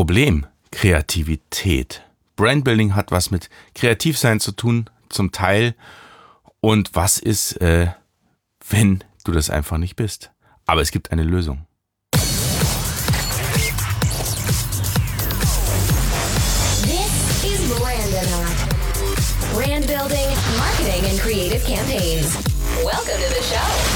Problem, Kreativität. Brandbuilding hat was mit Kreativsein zu tun, zum Teil. Und was ist, äh, wenn du das einfach nicht bist? Aber es gibt eine Lösung. This is Brandon Brand building, marketing, and creative campaigns. Welcome to the show.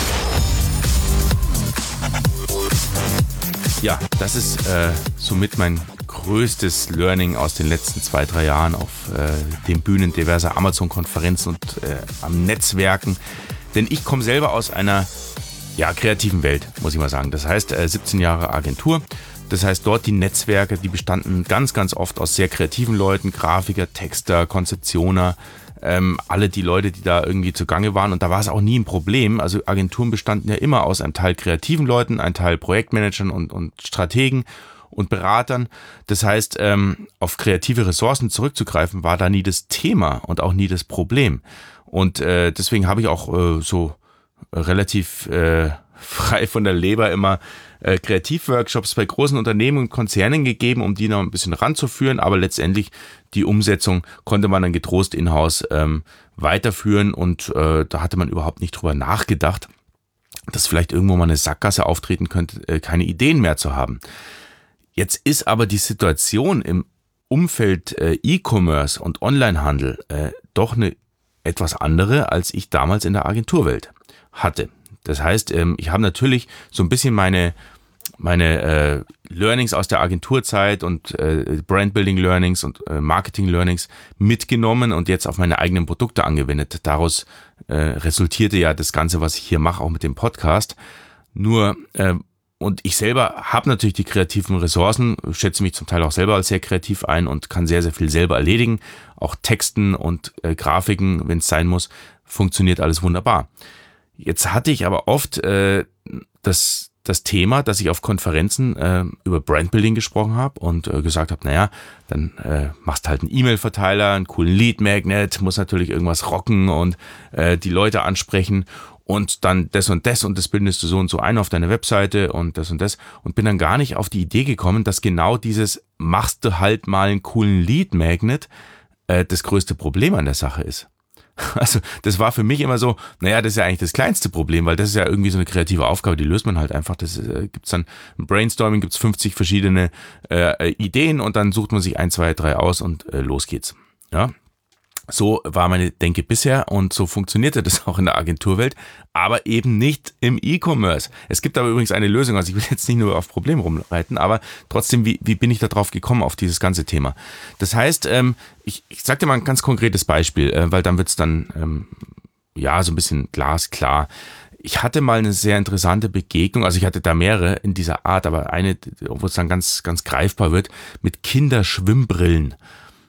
Ja, das ist äh, somit mein größtes Learning aus den letzten zwei, drei Jahren auf äh, den Bühnen diverser Amazon-Konferenzen und äh, am Netzwerken. Denn ich komme selber aus einer ja, kreativen Welt, muss ich mal sagen. Das heißt, äh, 17 Jahre Agentur. Das heißt, dort die Netzwerke, die bestanden ganz, ganz oft aus sehr kreativen Leuten, Grafiker, Texter, Konzeptioner, ähm, alle die Leute, die da irgendwie zugange waren. Und da war es auch nie ein Problem. Also Agenturen bestanden ja immer aus einem Teil kreativen Leuten, ein Teil Projektmanagern und, und Strategen und Beratern. Das heißt, ähm, auf kreative Ressourcen zurückzugreifen, war da nie das Thema und auch nie das Problem. Und äh, deswegen habe ich auch äh, so relativ äh, frei von der Leber immer äh, Kreativworkshops bei großen Unternehmen und Konzernen gegeben, um die noch ein bisschen ranzuführen. Aber letztendlich die Umsetzung konnte man dann getrost in-house ähm, weiterführen und äh, da hatte man überhaupt nicht drüber nachgedacht, dass vielleicht irgendwo mal eine Sackgasse auftreten könnte, äh, keine Ideen mehr zu haben. Jetzt ist aber die Situation im Umfeld äh, E-Commerce und Onlinehandel äh, doch eine etwas andere, als ich damals in der Agenturwelt hatte. Das heißt, ähm, ich habe natürlich so ein bisschen meine meine äh, Learnings aus der Agenturzeit und äh, Brandbuilding Learnings und äh, Marketing Learnings mitgenommen und jetzt auf meine eigenen Produkte angewendet. Daraus äh, resultierte ja das Ganze, was ich hier mache, auch mit dem Podcast. Nur äh, und ich selber habe natürlich die kreativen Ressourcen, schätze mich zum Teil auch selber als sehr kreativ ein und kann sehr, sehr viel selber erledigen. Auch Texten und äh, Grafiken, wenn es sein muss, funktioniert alles wunderbar. Jetzt hatte ich aber oft äh, das, das Thema, dass ich auf Konferenzen äh, über Brandbuilding gesprochen habe und äh, gesagt habe, naja, dann äh, machst halt einen E-Mail-Verteiler, einen coolen Lead-Magnet, muss natürlich irgendwas rocken und äh, die Leute ansprechen und dann das und das und das bindest du so und so ein auf deine Webseite und das und das und bin dann gar nicht auf die Idee gekommen, dass genau dieses machst du halt mal einen coolen Lead Magnet äh, das größte Problem an der Sache ist. Also das war für mich immer so, naja, das ist ja eigentlich das kleinste Problem, weil das ist ja irgendwie so eine kreative Aufgabe, die löst man halt einfach. Das äh, gibt's dann im Brainstorming gibt's 50 verschiedene äh, Ideen und dann sucht man sich ein, zwei, drei aus und äh, los geht's. Ja, so war meine Denke bisher und so funktionierte das auch in der Agenturwelt, aber eben nicht im E-Commerce. Es gibt aber übrigens eine Lösung, also ich will jetzt nicht nur auf Probleme rumreiten, aber trotzdem, wie, wie bin ich da drauf gekommen auf dieses ganze Thema? Das heißt, ähm, ich, ich sag dir mal ein ganz konkretes Beispiel, äh, weil dann wird's dann ähm, ja so ein bisschen glasklar. Ich hatte mal eine sehr interessante Begegnung, also ich hatte da mehrere in dieser Art, aber eine, wo es dann ganz, ganz greifbar wird, mit Kinderschwimmbrillen.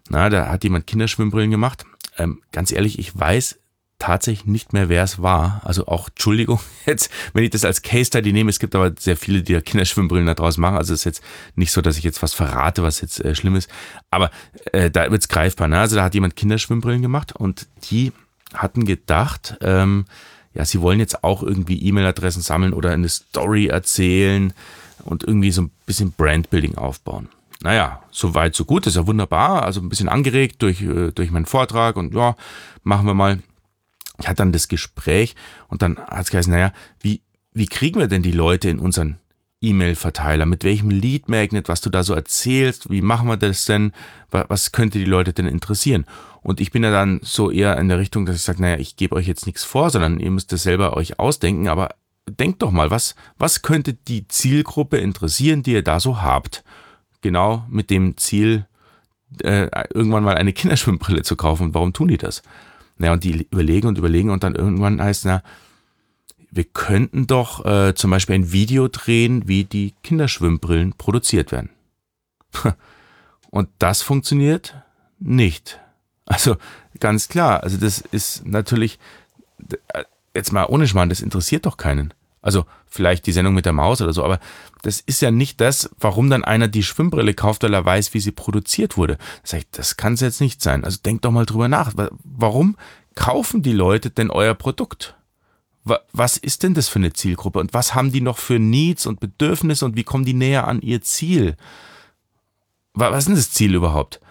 Na, da hat jemand Kinderschwimmbrillen gemacht. Ähm, ganz ehrlich, ich weiß tatsächlich nicht mehr, wer es war. Also auch, Entschuldigung, jetzt, wenn ich das als Case Study nehme, es gibt aber sehr viele, die ja Kinderschwimmbrillen daraus machen. Also es ist jetzt nicht so, dass ich jetzt was verrate, was jetzt äh, schlimm ist. Aber äh, da wird's greifbar. Ne? Also da hat jemand Kinderschwimmbrillen gemacht und die hatten gedacht, ähm, ja, sie wollen jetzt auch irgendwie E-Mail-Adressen sammeln oder eine Story erzählen und irgendwie so ein bisschen Brandbuilding aufbauen naja, so weit, so gut, ist ja wunderbar. Also ein bisschen angeregt durch, äh, durch meinen Vortrag und ja, machen wir mal. Ich hatte dann das Gespräch und dann hat es geheißen, naja, wie, wie kriegen wir denn die Leute in unseren E-Mail-Verteiler? Mit welchem Lead Magnet, was du da so erzählst? Wie machen wir das denn? Was könnte die Leute denn interessieren? Und ich bin ja dann so eher in der Richtung, dass ich sage, naja, ich gebe euch jetzt nichts vor, sondern ihr müsst das selber euch ausdenken, aber denkt doch mal, was, was könnte die Zielgruppe interessieren, die ihr da so habt? Genau mit dem Ziel, äh, irgendwann mal eine Kinderschwimmbrille zu kaufen. Und warum tun die das? Naja, und die überlegen und überlegen und dann irgendwann heißt, na, wir könnten doch äh, zum Beispiel ein Video drehen, wie die Kinderschwimmbrillen produziert werden. Und das funktioniert nicht. Also ganz klar, also das ist natürlich, äh, jetzt mal ohne Schmarrn, das interessiert doch keinen. Also vielleicht die Sendung mit der Maus oder so, aber das ist ja nicht das, warum dann einer die Schwimmbrille kauft, weil er weiß, wie sie produziert wurde. Das, heißt, das kann es jetzt nicht sein. Also denkt doch mal drüber nach. Warum kaufen die Leute denn euer Produkt? Was ist denn das für eine Zielgruppe und was haben die noch für Needs und Bedürfnisse und wie kommen die näher an ihr Ziel? was ist denn das Ziel überhaupt?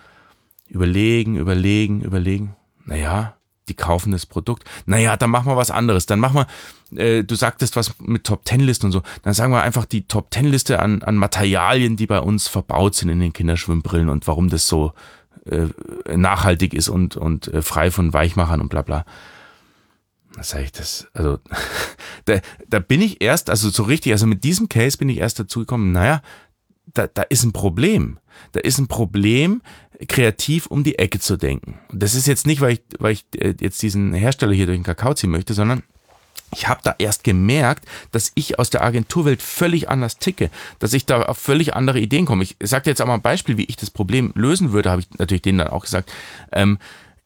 Überlegen, überlegen, überlegen. Naja, die kaufen das Produkt. Naja, dann machen wir was anderes. Dann machen wir, äh, du sagtest was mit Top Ten Listen und so. Dann sagen wir einfach die Top Ten Liste an, an Materialien, die bei uns verbaut sind in den Kinderschwimmbrillen und warum das so äh, nachhaltig ist und, und äh, frei von Weichmachern und bla bla. Was sage ich das? Also, da, da bin ich erst, also so richtig, also mit diesem Case bin ich erst dazu gekommen, naja, da, da ist ein Problem. Da ist ein Problem, kreativ um die Ecke zu denken. Das ist jetzt nicht, weil ich, weil ich äh, jetzt diesen Hersteller hier durch den Kakao ziehen möchte, sondern ich habe da erst gemerkt, dass ich aus der Agenturwelt völlig anders ticke, dass ich da auf völlig andere Ideen komme. Ich sage jetzt auch mal ein Beispiel, wie ich das Problem lösen würde, habe ich natürlich denen dann auch gesagt. Ähm,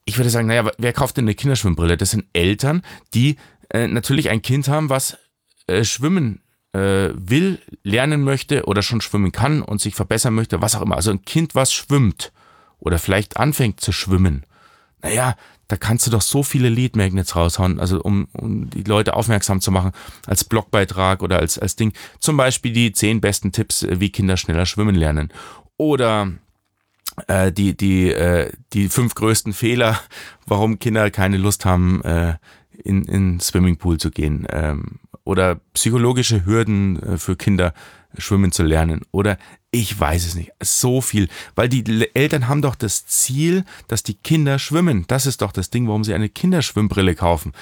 ich würde sagen, naja, wer kauft denn eine Kinderschwimmbrille? Das sind Eltern, die äh, natürlich ein Kind haben, was äh, schwimmen äh, will, lernen möchte oder schon schwimmen kann und sich verbessern möchte, was auch immer. Also ein Kind, was schwimmt oder vielleicht anfängt zu schwimmen. Naja, da kannst du doch so viele Lead Magnets raushauen, also um, um die Leute aufmerksam zu machen, als Blogbeitrag oder als, als Ding. Zum Beispiel die zehn besten Tipps, äh, wie Kinder schneller schwimmen lernen. Oder äh, die, die, äh, die fünf größten Fehler, warum Kinder keine Lust haben, äh, in, in Swimmingpool zu gehen. Ähm, oder psychologische Hürden äh, für Kinder schwimmen zu lernen. Oder ich weiß es nicht. So viel. Weil die Eltern haben doch das Ziel, dass die Kinder schwimmen. Das ist doch das Ding, warum sie eine Kinderschwimmbrille kaufen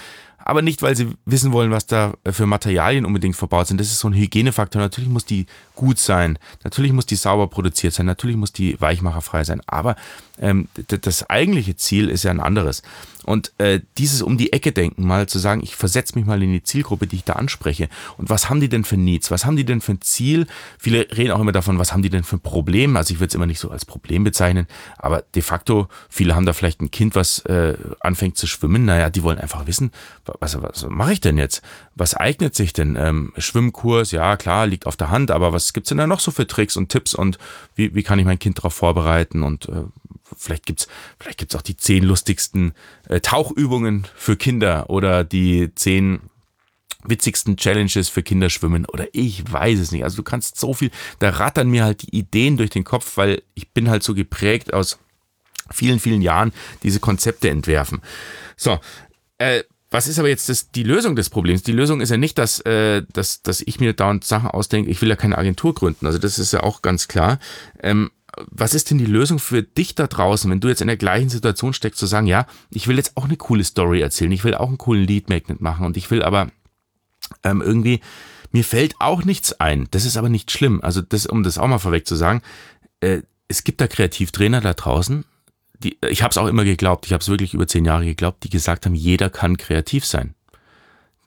aber nicht, weil sie wissen wollen, was da für Materialien unbedingt verbaut sind. Das ist so ein Hygienefaktor. Natürlich muss die gut sein, natürlich muss die sauber produziert sein, natürlich muss die weichmacherfrei sein, aber ähm, das eigentliche Ziel ist ja ein anderes. Und äh, dieses um die Ecke denken, mal zu sagen, ich versetze mich mal in die Zielgruppe, die ich da anspreche. Und was haben die denn für Needs? Was haben die denn für ein Ziel? Viele reden auch immer davon, was haben die denn für ein Problem? Also ich würde es immer nicht so als Problem bezeichnen, aber de facto, viele haben da vielleicht ein Kind, was äh, anfängt zu schwimmen. Naja, die wollen einfach wissen, was, was mache ich denn jetzt? Was eignet sich denn? Ähm, Schwimmkurs, ja klar, liegt auf der Hand, aber was gibt's denn da noch so für Tricks und Tipps und wie, wie kann ich mein Kind darauf vorbereiten und äh, vielleicht gibt's vielleicht gibt's auch die zehn lustigsten äh, Tauchübungen für Kinder oder die zehn witzigsten Challenges für Kinderschwimmen oder ich weiß es nicht. Also du kannst so viel, da rattern mir halt die Ideen durch den Kopf, weil ich bin halt so geprägt aus vielen, vielen Jahren diese Konzepte entwerfen. So, äh, was ist aber jetzt das, die Lösung des Problems? Die Lösung ist ja nicht, dass, äh, dass, dass ich mir dauernd Sachen ausdenke, ich will ja keine Agentur gründen. Also das ist ja auch ganz klar. Ähm, was ist denn die Lösung für dich da draußen, wenn du jetzt in der gleichen Situation steckst, zu sagen, ja, ich will jetzt auch eine coole Story erzählen, ich will auch einen coolen Lead Magnet machen und ich will aber ähm, irgendwie, mir fällt auch nichts ein. Das ist aber nicht schlimm. Also das, um das auch mal vorweg zu sagen, äh, es gibt da Kreativtrainer da draußen, die, ich habe es auch immer geglaubt, ich habe es wirklich über zehn Jahre geglaubt, die gesagt haben, jeder kann kreativ sein.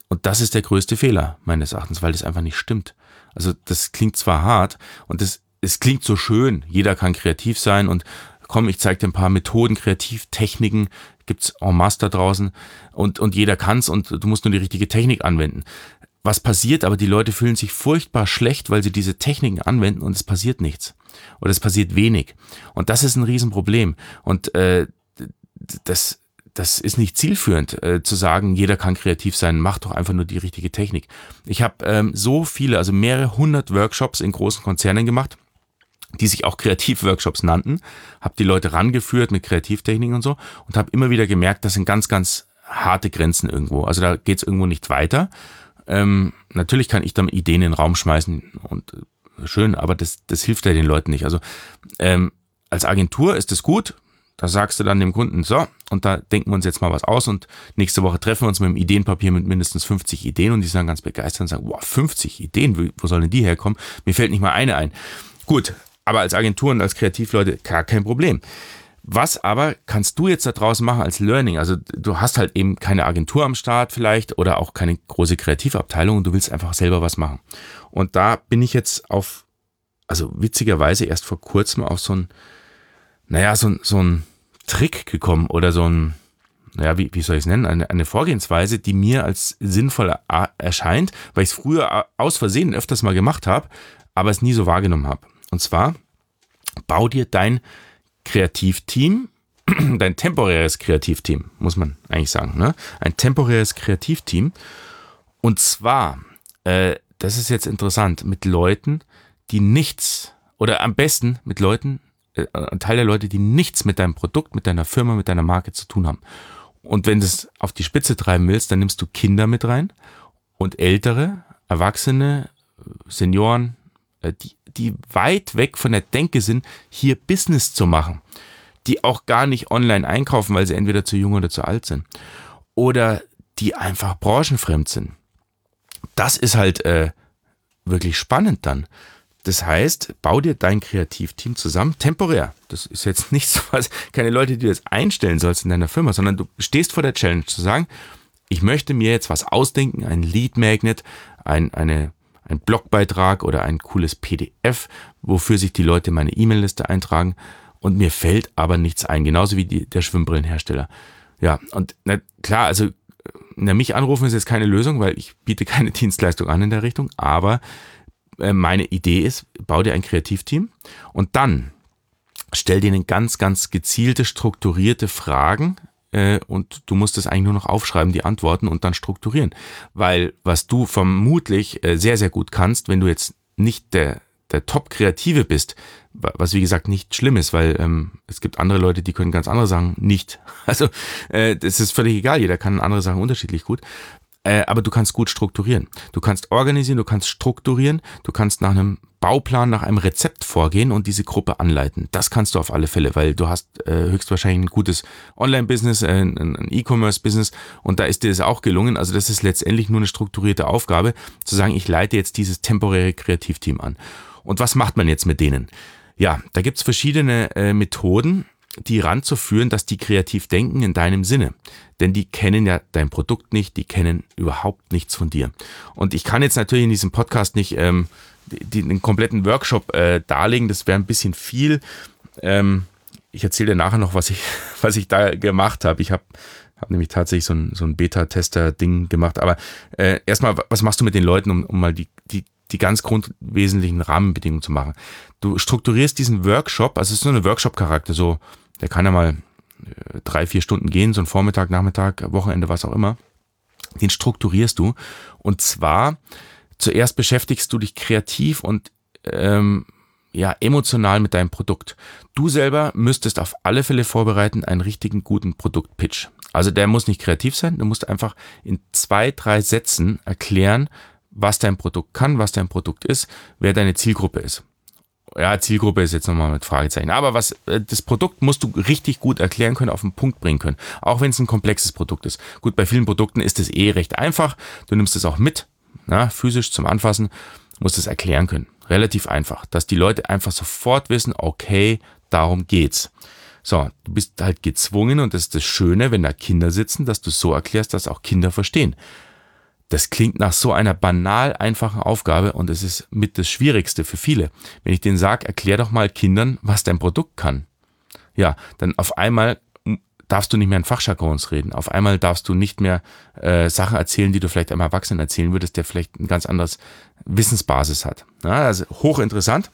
Und das ist der größte Fehler meines Erachtens, weil das einfach nicht stimmt. Also das klingt zwar hart und das es klingt so schön, jeder kann kreativ sein und komm, ich zeige dir ein paar Methoden, Kreativtechniken, gibt's en masse da draußen und, und jeder kann's und du musst nur die richtige Technik anwenden. Was passiert, aber die Leute fühlen sich furchtbar schlecht, weil sie diese Techniken anwenden und es passiert nichts. Oder es passiert wenig. Und das ist ein Riesenproblem. Und äh, das, das ist nicht zielführend, äh, zu sagen, jeder kann kreativ sein, mach doch einfach nur die richtige Technik. Ich habe ähm, so viele, also mehrere hundert Workshops in großen Konzernen gemacht die sich auch Kreativworkshops nannten, habe die Leute rangeführt mit Kreativtechniken und so und habe immer wieder gemerkt, das sind ganz, ganz harte Grenzen irgendwo. Also da geht's irgendwo nicht weiter. Ähm, natürlich kann ich dann Ideen in den Raum schmeißen und äh, schön, aber das, das hilft ja den Leuten nicht. Also ähm, als Agentur ist es gut, da sagst du dann dem Kunden, so, und da denken wir uns jetzt mal was aus und nächste Woche treffen wir uns mit einem Ideenpapier mit mindestens 50 Ideen und die sind ganz begeistert und sagen, wow, 50 Ideen, wo sollen die herkommen? Mir fällt nicht mal eine ein. Gut, aber als Agentur und als Kreativleute gar kein Problem. Was aber kannst du jetzt da draußen machen als Learning? Also du hast halt eben keine Agentur am Start vielleicht oder auch keine große Kreativabteilung und du willst einfach selber was machen. Und da bin ich jetzt auf, also witzigerweise erst vor kurzem auf so ein, naja, so, so ein Trick gekommen oder so ein, naja, wie, wie soll ich es nennen? Eine, eine Vorgehensweise, die mir als sinnvoll erscheint, weil ich es früher aus Versehen öfters mal gemacht habe, aber es nie so wahrgenommen habe. Und zwar, bau dir dein Kreativteam, dein temporäres Kreativteam, muss man eigentlich sagen, ne? Ein temporäres Kreativteam. Und zwar, äh, das ist jetzt interessant, mit Leuten, die nichts oder am besten mit Leuten äh, ein Teil der Leute, die nichts mit deinem Produkt, mit deiner Firma, mit deiner Marke zu tun haben. Und wenn du es auf die Spitze treiben willst, dann nimmst du Kinder mit rein und ältere, Erwachsene, Senioren, äh, die, die weit weg von der Denke sind, hier Business zu machen. Die auch gar nicht online einkaufen, weil sie entweder zu jung oder zu alt sind. Oder die einfach branchenfremd sind. Das ist halt äh, wirklich spannend dann. Das heißt, bau dir dein Kreativteam zusammen, temporär. Das ist jetzt nichts, was, keine Leute, die du jetzt einstellen sollst in deiner Firma, sondern du stehst vor der Challenge zu sagen, ich möchte mir jetzt was ausdenken, ein Lead Magnet, ein, eine, ein Blogbeitrag oder ein cooles PDF, wofür sich die Leute in meine E-Mail-Liste eintragen und mir fällt aber nichts ein, genauso wie die, der Schwimmbrillenhersteller. Ja, und na, klar, also na, mich anrufen ist jetzt keine Lösung, weil ich biete keine Dienstleistung an in der Richtung, aber äh, meine Idee ist, bau dir ein Kreativteam und dann stell denen ganz, ganz gezielte, strukturierte Fragen äh, und du musst es eigentlich nur noch aufschreiben, die Antworten und dann strukturieren. Weil was du vermutlich äh, sehr, sehr gut kannst, wenn du jetzt nicht der, der Top-Kreative bist, was wie gesagt nicht schlimm ist, weil ähm, es gibt andere Leute, die können ganz andere Sachen nicht. Also äh, das ist völlig egal, jeder kann andere Sachen unterschiedlich gut. Äh, aber du kannst gut strukturieren. Du kannst organisieren, du kannst strukturieren, du kannst nach einem Bauplan, nach einem Rezept vorgehen und diese Gruppe anleiten. Das kannst du auf alle Fälle, weil du hast äh, höchstwahrscheinlich ein gutes Online-Business, äh, ein E-Commerce-Business und da ist dir das auch gelungen. Also das ist letztendlich nur eine strukturierte Aufgabe, zu sagen, ich leite jetzt dieses temporäre Kreativteam an. Und was macht man jetzt mit denen? Ja, da gibt's verschiedene äh, Methoden die ranzuführen, dass die kreativ denken in deinem Sinne. Denn die kennen ja dein Produkt nicht, die kennen überhaupt nichts von dir. Und ich kann jetzt natürlich in diesem Podcast nicht ähm, den kompletten Workshop äh, darlegen, das wäre ein bisschen viel. Ähm, ich erzähle dir nachher noch, was ich, was ich da gemacht habe. Ich habe hab nämlich tatsächlich so ein, so ein Beta-Tester-Ding gemacht. Aber äh, erstmal, was machst du mit den Leuten, um, um mal die, die, die ganz grundwesentlichen Rahmenbedingungen zu machen? Du strukturierst diesen Workshop, also es ist so eine Workshop-Charakter, so der kann ja mal äh, drei, vier Stunden gehen, so ein Vormittag, Nachmittag, Wochenende, was auch immer. Den strukturierst du. Und zwar zuerst beschäftigst du dich kreativ und ähm, ja, emotional mit deinem Produkt. Du selber müsstest auf alle Fälle vorbereiten einen richtigen guten Produktpitch. Also der muss nicht kreativ sein, du musst einfach in zwei, drei Sätzen erklären, was dein Produkt kann, was dein Produkt ist, wer deine Zielgruppe ist ja, Zielgruppe ist jetzt nochmal mit Fragezeichen. Aber was, äh, das Produkt musst du richtig gut erklären können, auf den Punkt bringen können. Auch wenn es ein komplexes Produkt ist. Gut, bei vielen Produkten ist es eh recht einfach. Du nimmst es auch mit, na, physisch zum Anfassen, musst es erklären können. Relativ einfach. Dass die Leute einfach sofort wissen, okay, darum geht's. So, du bist halt gezwungen und das ist das Schöne, wenn da Kinder sitzen, dass du so erklärst, dass auch Kinder verstehen. Das klingt nach so einer banal einfachen Aufgabe und es ist mit das Schwierigste für viele. Wenn ich denen sage, erklär doch mal Kindern, was dein Produkt kann. Ja, dann auf einmal darfst du nicht mehr in Fachjargons reden. Auf einmal darfst du nicht mehr äh, Sachen erzählen, die du vielleicht einem Erwachsenen erzählen würdest, der vielleicht ein ganz anderes Wissensbasis hat. Ja, also hochinteressant.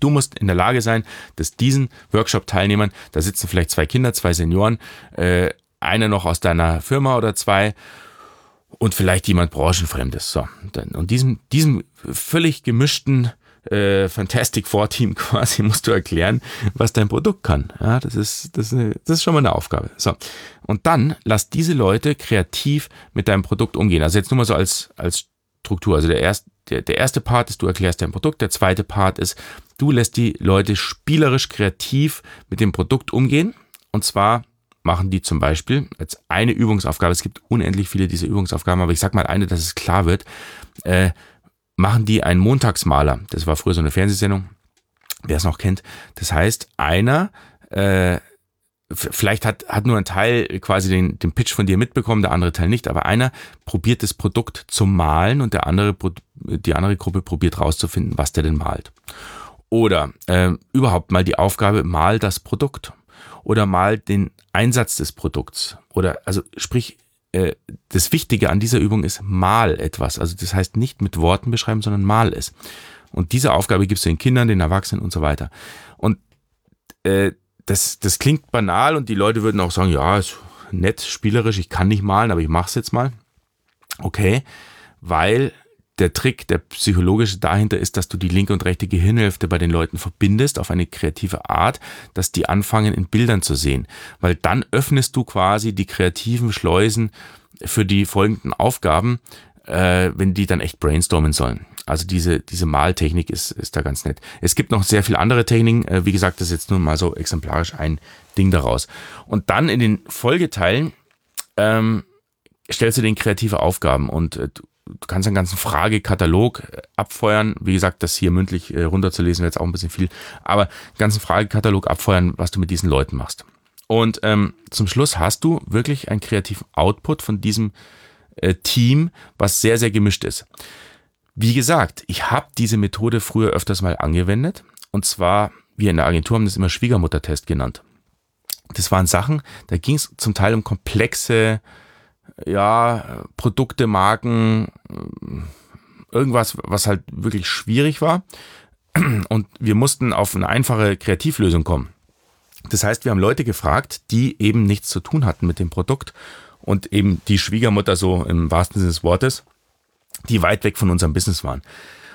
Du musst in der Lage sein, dass diesen Workshop-Teilnehmern, da sitzen vielleicht zwei Kinder, zwei Senioren, äh, einer noch aus deiner Firma oder zwei und vielleicht jemand branchenfremdes. So, und diesem, diesem völlig gemischten äh, Fantastic Four Team quasi musst du erklären, was dein Produkt kann. Ja, das ist, das, ist, das ist schon mal eine Aufgabe. So. Und dann lass diese Leute kreativ mit deinem Produkt umgehen. Also jetzt nur mal so als, als Struktur. Also der erste, der, der erste Part ist, du erklärst dein Produkt. Der zweite Part ist, du lässt die Leute spielerisch kreativ mit dem Produkt umgehen. Und zwar machen die zum Beispiel als eine Übungsaufgabe, es gibt unendlich viele dieser Übungsaufgaben, aber ich sag mal eine, dass es klar wird, äh, machen die einen Montagsmaler. Das war früher so eine Fernsehsendung, wer es noch kennt. Das heißt, einer, äh, vielleicht hat, hat nur ein Teil quasi den, den Pitch von dir mitbekommen, der andere Teil nicht, aber einer probiert das Produkt zu malen und der andere, die andere Gruppe probiert rauszufinden, was der denn malt. Oder äh, überhaupt mal die Aufgabe, mal das Produkt oder mal den Einsatz des Produkts. Oder also sprich, äh, das Wichtige an dieser Übung ist mal etwas. Also das heißt nicht mit Worten beschreiben, sondern mal es. Und diese Aufgabe gibst du den Kindern, den Erwachsenen und so weiter. Und äh, das, das klingt banal und die Leute würden auch sagen, ja, ist nett, spielerisch, ich kann nicht malen, aber ich mach's jetzt mal. Okay, weil der Trick, der psychologische dahinter ist, dass du die linke und rechte Gehirnhälfte bei den Leuten verbindest auf eine kreative Art, dass die anfangen in Bildern zu sehen. Weil dann öffnest du quasi die kreativen Schleusen für die folgenden Aufgaben, äh, wenn die dann echt brainstormen sollen. Also diese, diese Maltechnik ist, ist da ganz nett. Es gibt noch sehr viele andere Techniken. Äh, wie gesagt, das ist jetzt nur mal so exemplarisch ein Ding daraus. Und dann in den Folgeteilen ähm, stellst du den kreative Aufgaben und äh, du kannst einen ganzen Fragekatalog äh, abfeuern. Wie gesagt, das hier mündlich äh, runterzulesen wäre jetzt auch ein bisschen viel, aber einen ganzen Fragekatalog abfeuern, was du mit diesen Leuten machst. Und ähm, zum Schluss hast du wirklich einen kreativen Output von diesem äh, Team, was sehr, sehr gemischt ist. Wie gesagt, ich habe diese Methode früher öfters mal angewendet. Und zwar, wir in der Agentur haben das immer Schwiegermuttertest genannt. Das waren Sachen, da ging es zum Teil um komplexe ja, Produkte, Marken, irgendwas, was halt wirklich schwierig war. Und wir mussten auf eine einfache Kreativlösung kommen. Das heißt, wir haben Leute gefragt, die eben nichts zu tun hatten mit dem Produkt und eben die Schwiegermutter so im wahrsten Sinne des Wortes, die weit weg von unserem Business waren.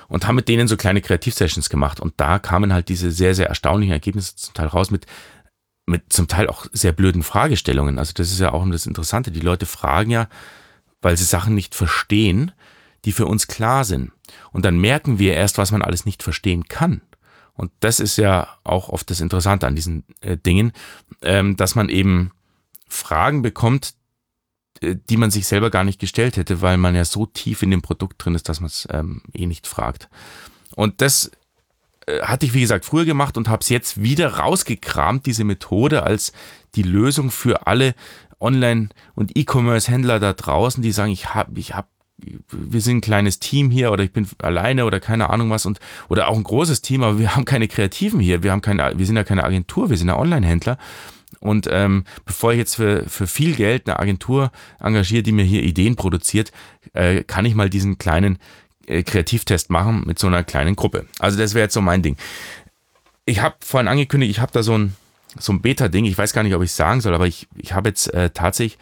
Und haben mit denen so kleine Kreativsessions gemacht. Und da kamen halt diese sehr, sehr erstaunlichen Ergebnisse zum Teil raus mit mit zum Teil auch sehr blöden Fragestellungen. Also das ist ja auch das Interessante. Die Leute fragen ja, weil sie Sachen nicht verstehen, die für uns klar sind. Und dann merken wir erst, was man alles nicht verstehen kann. Und das ist ja auch oft das Interessante an diesen äh, Dingen, ähm, dass man eben Fragen bekommt, äh, die man sich selber gar nicht gestellt hätte, weil man ja so tief in dem Produkt drin ist, dass man es ähm, eh nicht fragt. Und das äh, hatte ich, wie gesagt, früher gemacht und habe es jetzt wieder rausgekramt, diese Methode als die Lösung für alle Online- und E-Commerce-Händler da draußen, die sagen, ich habe, ich habe wir sind ein kleines Team hier oder ich bin alleine oder keine Ahnung was und oder auch ein großes Team, aber wir haben keine Kreativen hier, wir haben keine, wir sind ja keine Agentur, wir sind ja Online-Händler. Und ähm, bevor ich jetzt für, für viel Geld eine Agentur engagiere, die mir hier Ideen produziert, äh, kann ich mal diesen kleinen Kreativtest machen mit so einer kleinen Gruppe. Also das wäre jetzt so mein Ding. Ich habe vorhin angekündigt, ich habe da so ein, so ein Beta-Ding. Ich weiß gar nicht, ob ich sagen soll, aber ich, ich habe jetzt äh, tatsächlich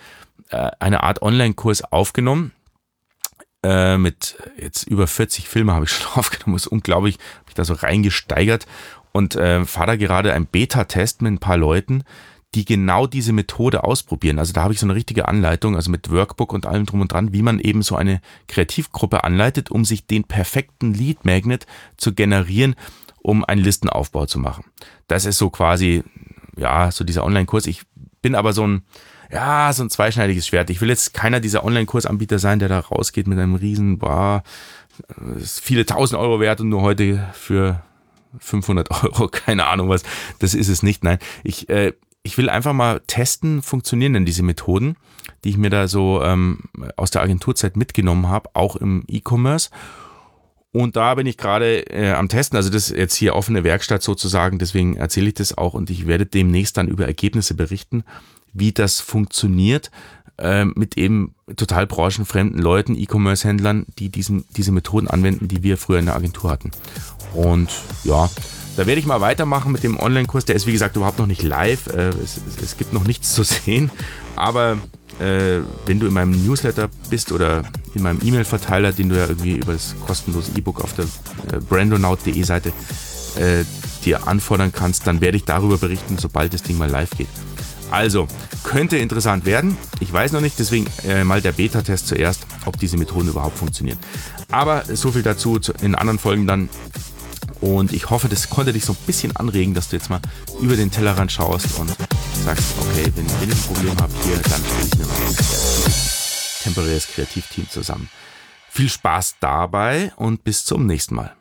äh, eine Art Online-Kurs aufgenommen. Äh, mit jetzt über 40 Filme habe ich schon aufgenommen. Das ist unglaublich, habe ich da so reingesteigert und äh, fahre da gerade einen Beta-Test mit ein paar Leuten, die genau diese Methode ausprobieren. Also da habe ich so eine richtige Anleitung, also mit Workbook und allem drum und dran, wie man eben so eine Kreativgruppe anleitet, um sich den perfekten Lead Magnet zu generieren, um einen Listenaufbau zu machen. Das ist so quasi, ja, so dieser Online-Kurs. Ich bin aber so ein, ja, so ein zweischneidiges Schwert. Ich will jetzt keiner dieser Online-Kursanbieter sein, der da rausgeht mit einem riesen, boah, ist viele tausend Euro wert und nur heute für 500 Euro, keine Ahnung was. Das ist es nicht. Nein, ich, äh, ich will einfach mal testen, funktionieren denn diese Methoden, die ich mir da so ähm, aus der Agenturzeit mitgenommen habe, auch im E-Commerce. Und da bin ich gerade äh, am Testen. Also das ist jetzt hier offene Werkstatt sozusagen. Deswegen erzähle ich das auch und ich werde demnächst dann über Ergebnisse berichten, wie das funktioniert äh, mit eben total branchenfremden Leuten, E-Commerce-Händlern, die diesen, diese Methoden anwenden, die wir früher in der Agentur hatten. Und ja, da werde ich mal weitermachen mit dem Online-Kurs. Der ist wie gesagt überhaupt noch nicht live. Äh, es, es, gibt noch nichts zu sehen. Aber äh, wenn du in meinem Newsletter bist oder in meinem E-Mail-Verteiler, den du ja irgendwie über das kostenlose E-Book auf der äh, brandonaut.de Seite äh, dir anfordern kannst, dann werde ich darüber berichten, sobald das Ding mal live geht. Also, könnte interessant werden. Ich weiß noch nicht, deswegen äh, mal der Beta-Test zuerst, ob diese Methoden überhaupt funktionieren. Aber so viel dazu in anderen Folgen dann. Und ich hoffe, das konnte dich so ein bisschen anregen, dass du jetzt mal über den Tellerrand schaust und sagst, okay, wenn, ich ein Problem habe hier, dann stelle ich mir mal ein temporäres Kreativteam zusammen. Viel Spaß dabei und bis zum nächsten Mal.